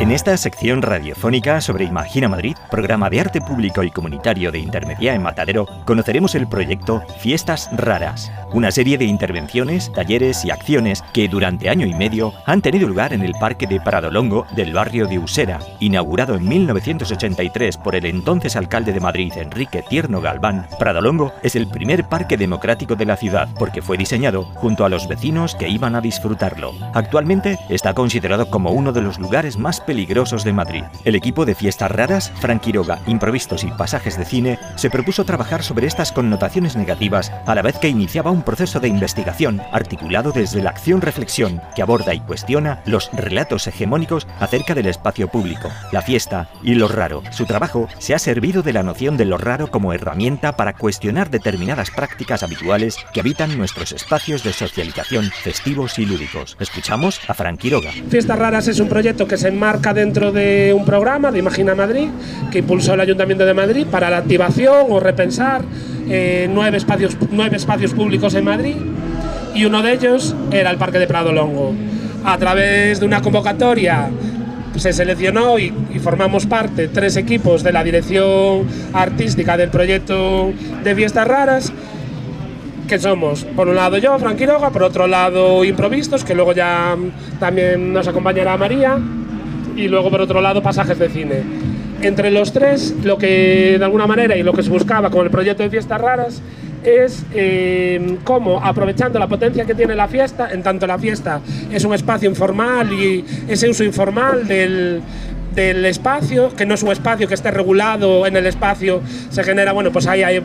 En esta sección radiofónica sobre Imagina Madrid, programa de arte público y comunitario de Intermedia en Matadero, conoceremos el proyecto Fiestas Raras, una serie de intervenciones, talleres y acciones que durante año y medio han tenido lugar en el Parque de Pradolongo del barrio de Usera, inaugurado en 1983 por el entonces alcalde de Madrid, Enrique Tierno Galván. Pradolongo es el primer parque democrático de la ciudad porque fue diseñado junto a los vecinos que iban a disfrutarlo. Actualmente está considerado como uno de los lugares más peligrosos de Madrid. El equipo de Fiestas Raras, Frank Quiroga, Improvistos y Pasajes de Cine, se propuso trabajar sobre estas connotaciones negativas a la vez que iniciaba un proceso de investigación articulado desde la acción-reflexión que aborda y cuestiona los relatos hegemónicos acerca del espacio público, la fiesta y lo raro. Su trabajo se ha servido de la noción de lo raro como herramienta para cuestionar determinadas prácticas habituales que habitan nuestros espacios de socialización festivos y lúdicos. Escuchamos a Frank Quiroga. Fiestas Raras es un proyecto que se enmarca dentro de un programa de Imagina Madrid que impulsó el Ayuntamiento de Madrid para la activación o repensar eh, nueve, espacios, nueve espacios públicos en Madrid y uno de ellos era el Parque de Prado Longo. A través de una convocatoria se seleccionó y, y, formamos parte tres equipos de la dirección artística del proyecto de Fiestas Raras que somos, por un lado yo, Fran Quiroga, por otro lado Improvistos, que luego ya también nos acompañará María, y luego por otro lado pasajes de cine. Entre los tres, lo que de alguna manera y lo que se buscaba con el proyecto de Fiestas Raras es eh, cómo, aprovechando la potencia que tiene la fiesta, en tanto la fiesta es un espacio informal y ese uso informal del, del espacio, que no es un espacio que esté regulado en el espacio, se genera, bueno, pues ahí hay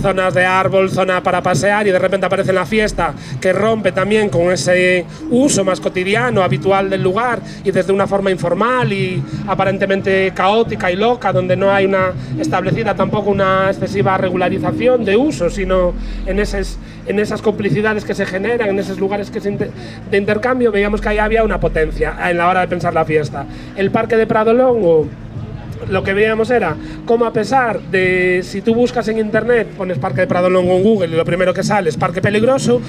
zonas de árbol, zona para pasear y de repente aparece la fiesta que rompe también con ese uso más cotidiano, habitual del lugar y desde una forma informal y aparentemente caótica y loca, donde no hay una establecida tampoco una excesiva regularización de uso, sino en, esas, en esas complicidades que se generan, en esos lugares que se de intercambio, veíamos que ahí había una potencia en la hora de pensar la fiesta. El Parque de Prado Longo lo que veíamos era cómo a pesar de si tú buscas en internet, pones Parque de Prado Longo en Google y lo primero que sale es Parque Peligroso,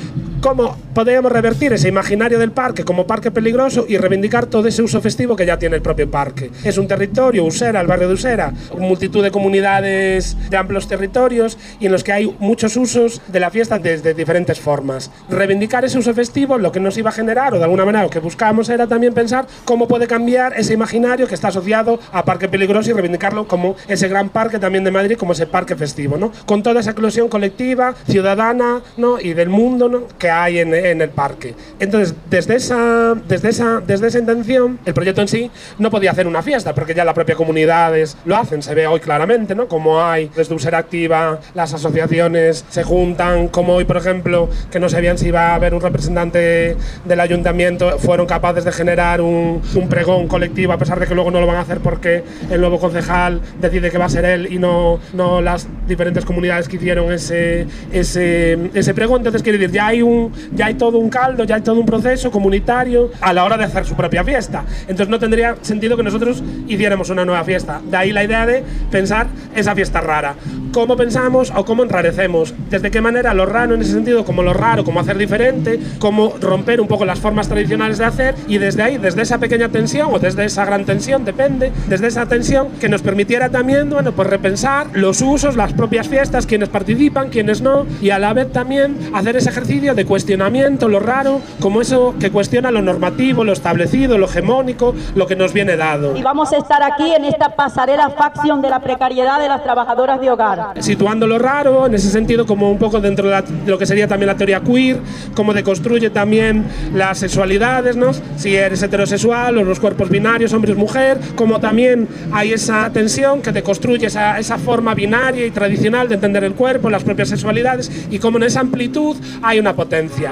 cómo podríamos revertir ese imaginario del parque como parque peligroso y reivindicar todo ese uso festivo que ya tiene el propio parque. Es un territorio, Usera, el barrio de Usera, multitud de comunidades de amplios territorios y en los que hay muchos usos de la fiesta desde diferentes formas. Reivindicar ese uso festivo lo que nos iba a generar, o de alguna manera lo que buscábamos era también pensar cómo puede cambiar ese imaginario que está asociado a parque peligroso y reivindicarlo como ese gran parque también de Madrid, como ese parque festivo, ¿no? Con toda esa eclosión colectiva, ciudadana, ¿no? Y del mundo, ¿no? Que hay en, en, el parque. Entonces, desde esa, desde, esa, desde esa intención, el proyecto en sí no podía hacer una fiesta, porque ya las propias comunidades lo hacen, se ve hoy claramente, ¿no? Como hay desde Usera Activa, las asociaciones se juntan, como hoy, por ejemplo, que no sabían si iba a haber un representante del ayuntamiento, fueron capaces de generar un, un pregón colectivo, a pesar de que luego no lo van a hacer porque el nuevo concejal decide que va a ser él y no, no las diferentes comunidades que hicieron ese, ese, ese pregón. Entonces, quiere decir, ya hay un ya hay todo un caldo, ya hay todo un proceso comunitario a la hora de hacer su propia fiesta. Entonces no tendría sentido que nosotros hiciéramos una nueva fiesta. De ahí la idea de pensar esa fiesta rara. ¿Cómo pensamos o cómo enrarecemos? ¿Desde qué manera lo raro en ese sentido, como lo raro, como hacer diferente, cómo romper un poco las formas tradicionales de hacer y desde ahí, desde esa pequeña tensión o desde esa gran tensión, depende, desde esa tensión que nos permitiera también, bueno, pues repensar los usos, las propias fiestas, quienes participan, quienes no y a la vez también hacer ese ejercicio de cuestionamiento, lo raro, como eso que cuestiona lo normativo, lo establecido, lo hegemónico, lo que nos viene dado. Y vamos a estar aquí en esta pasarela facción de la precariedad de las trabajadoras de hogar. Situando lo raro, en ese sentido, como un poco dentro de, la, de lo que sería también la teoría queer, cómo deconstruye también las sexualidades, ¿no? Si eres heterosexual o los cuerpos binarios, hombres, mujer, como también hay esa tensión que deconstruye esa, esa forma binaria y tradicional de entender el cuerpo, las propias sexualidades, y como en esa amplitud hay una potencia.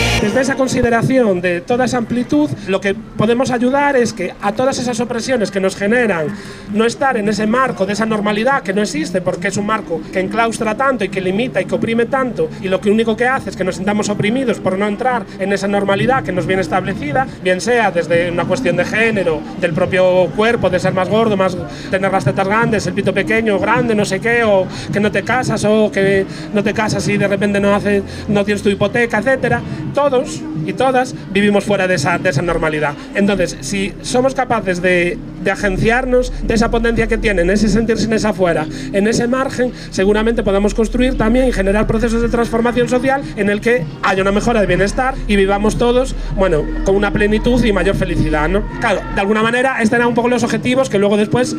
Desde esa consideración de toda esa amplitud, lo que podemos ayudar es que a todas esas opresiones que nos generan no estar en ese marco de esa normalidad que no existe porque es un marco que enclaustra tanto y que limita y que oprime tanto y lo que único que hace es que nos sintamos oprimidos por no entrar en esa normalidad que nos viene establecida, bien sea desde una cuestión de género, del propio cuerpo, de ser más gordo, más tener las tetas grandes, el pito pequeño, grande, no sé qué, o que no te casas o que no te casas y de repente no hace, no tienes tu hipoteca, etcétera. Todos y todas vivimos fuera de esa, de esa normalidad. Entonces, si somos capaces de, de agenciarnos de esa potencia que tienen, ese sentirse en esa fuera, en ese margen, seguramente podamos construir también y generar procesos de transformación social en el que haya una mejora de bienestar y vivamos todos, bueno, con una plenitud y mayor felicidad, ¿no? Claro, de alguna manera, estos eran un poco los objetivos que luego después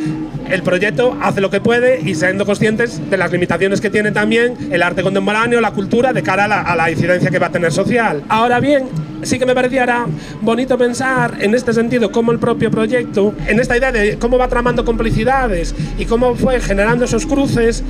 el proyecto hace lo que puede y siendo conscientes de las limitaciones que tiene también el arte contemporáneo, la cultura, de cara a la, a la incidencia que va a tener social. Ahora bien, sí que me pareciera bonito pensar en este sentido cómo el propio proyecto, en esta idea de cómo va tramando complicidades y cómo fue generando esos cruces,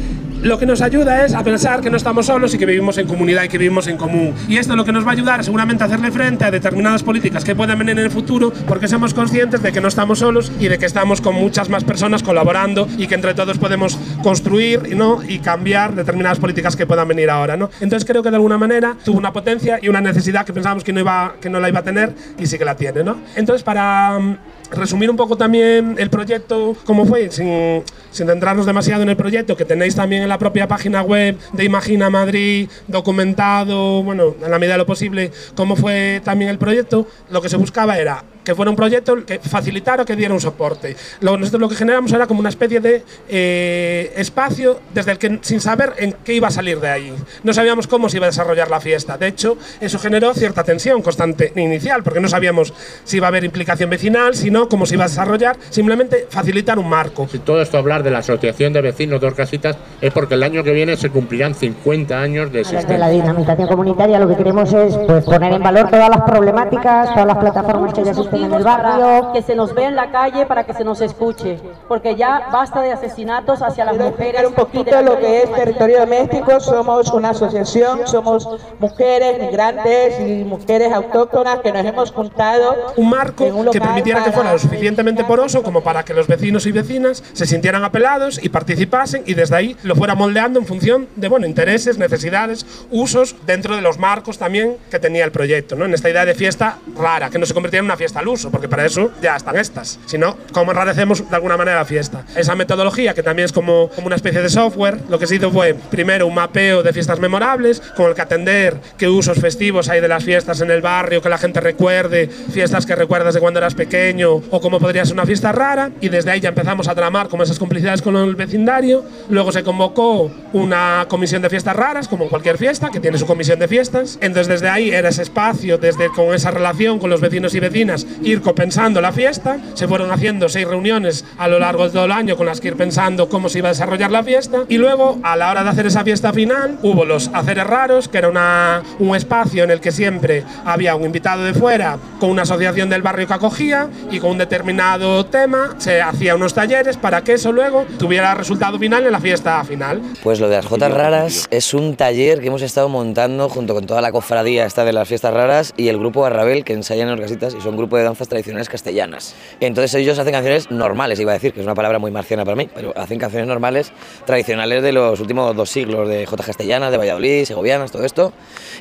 lo que nos ayuda es a pensar que no estamos solos y que vivimos en comunidad y que vivimos en común. Y esto lo que nos va a ayudar seguramente a hacerle frente a determinadas políticas que puedan venir en el futuro porque somos conscientes de que no estamos solos y de que estamos con muchas más personas colaborando y que entre todos podemos construir ¿no? y cambiar determinadas políticas que puedan venir ahora. ¿no? Entonces creo que de alguna manera tuvo una potencia y una necesidad que pensábamos que no, iba, que no la iba a tener y sí que la tiene. ¿no? Entonces para mm, resumir un poco también el proyecto, cómo fue, sin, sin centrarnos demasiado en el proyecto, que tenéis también en la propia página web de Imagina Madrid documentado, bueno, en la medida de lo posible, cómo fue también el proyecto, lo que se buscaba era que fuera un proyecto que facilitara o que diera un soporte. Lo, nosotros lo que generamos era como una especie de eh, espacio desde el que, sin saber en qué iba a salir de ahí. No sabíamos cómo se iba a desarrollar la fiesta. De hecho, eso generó cierta tensión constante inicial, porque no sabíamos si iba a haber implicación vecinal, sino cómo se iba a desarrollar, simplemente facilitar un marco. Si todo esto hablar de la Asociación de Vecinos de Orcasitas es porque el año que viene se cumplirán 50 años de Desde la existencia. dinamización comunitaria lo que queremos es pues, poner en valor todas las problemáticas, todas las plataformas que ya existen para que se nos vea en la calle, para que se nos escuche, porque ya basta de asesinatos hacia las mujeres. un poquito lo que es territorio doméstico. Somos una asociación, somos mujeres migrantes y mujeres autóctonas que nos hemos juntado. un marco en un que permitiera que fuera lo suficientemente poroso como para que los vecinos y vecinas se sintieran apelados y participasen y desde ahí lo fuera moldeando en función de bueno, intereses, necesidades, usos dentro de los marcos también que tenía el proyecto, ¿no? En esta idea de fiesta rara, que no se convirtiera en una fiesta al uso, porque para eso ya están estas. Si no, ¿cómo enrarecemos de alguna manera la fiesta? Esa metodología, que también es como, como una especie de software, lo que se hizo fue primero un mapeo de fiestas memorables, con el que atender qué usos festivos hay de las fiestas en el barrio, que la gente recuerde, fiestas que recuerdas de cuando eras pequeño, o cómo podría ser una fiesta rara, y desde ahí ya empezamos a tramar como esas complicidades con el vecindario. Luego se convocó una comisión de fiestas raras, como cualquier fiesta, que tiene su comisión de fiestas. Entonces desde ahí era ese espacio, desde con esa relación con los vecinos y vecinas, ir compensando la fiesta. Se fueron haciendo seis reuniones a lo largo de todo el año con las que ir pensando cómo se iba a desarrollar la fiesta. Y luego, a la hora de hacer esa fiesta final, hubo los haceres raros, que era una, un espacio en el que siempre había un invitado de fuera con una asociación del barrio que acogía y con un determinado tema se hacía unos talleres para que eso luego tuviera resultado final en la fiesta final. Pues lo de las Jotas Raras es un taller que hemos estado montando junto con toda la cofradía esta de las fiestas raras y el grupo Arrabel que ensayan en Orcasitas y son grupo de danzas tradicionales castellanas. Entonces ellos hacen canciones normales, iba a decir, que es una palabra muy marciana para mí, pero hacen canciones normales tradicionales de los últimos dos siglos, de Jotas castellanas, de Valladolid, segovianas, todo esto.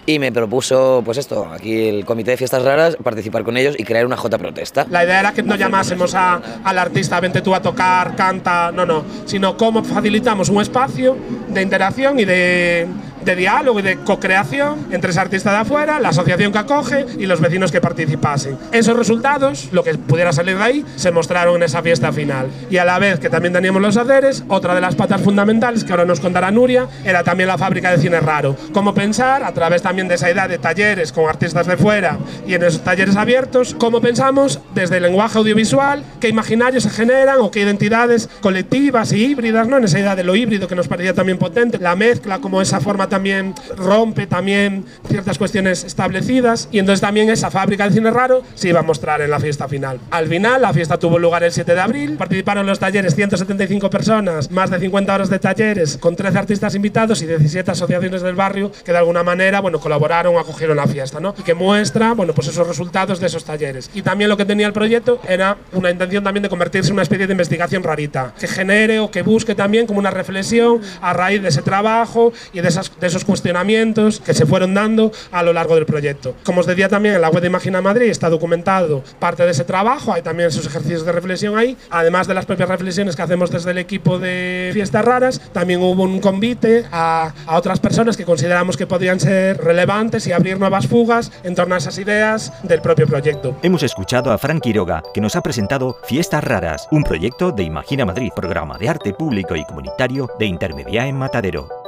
Y me propuso, pues esto, aquí el comité de fiestas raras, participar con ellos y crear una Jota protesta. La idea era que no llamásemos a- al artista, vente tú a tocar, canta, no, no, sino cómo facilitamos un espacio de interacción y de, de diálogo y de co-creación entre ese artista de afuera, la asociación que acoge y los vecinos que participasen. Esos resultados, lo que pudiera salir de ahí, se mostraron en esa fiesta final. Y a la vez que también teníamos los haceres, otra de las patas fundamentales que ahora nos contará Nuria, era también la fábrica de cine raro. Cómo pensar, a través también de esa idea de talleres con artistas de fuera y en esos talleres abiertos, cómo pensamos desde el lenguaje audiovisual, qué imaginarios se generan o qué identidades colectivas y híbridas, ¿no? En esa idea de lo híbrido que nos parecía también potente, la mezcla como esa forma también rompe también ciertas cuestiones establecidas y entonces también esa fábrica de cine raro se iba a mostrar en la fiesta final. Al final, la fiesta tuvo lugar el 7 de abril, participaron en los talleres 175 personas, más de 50 horas de talleres con 13 artistas invitados y 17 asociaciones del barrio que de alguna manera, bueno, colaboraron o acogieron la fiesta, ¿no? Y que muestra, bueno, pues esos resultados de esos talleres. Y también lo que tenía el proyecto era una intención también de convertirse en una especie de investigación rarita, que genere o que busque también como una reflexión a raíz de ese trabajo y de, esas, de esos cuestionamientos que se fueron dando a lo largo del proyecto. Como os decía también, en la web de Imagina Madrid está documentado parte de ese trabajo, hay también esos ejercicios de reflexión ahí, además de las propias reflexiones que hacemos desde el equipo de Fiestas Raras, también hubo un convite a, a otras personas que consideramos que podían ser relevantes y abrir nuevas fugas en torno a esas ideas del propio proyecto. Hemos escuchado a Frank Quiroga, que nos ha presentado Fiestas Raras, un proyecto de Imagina Madrid, programa de arte público y comunitario de Intermedia en Matadero.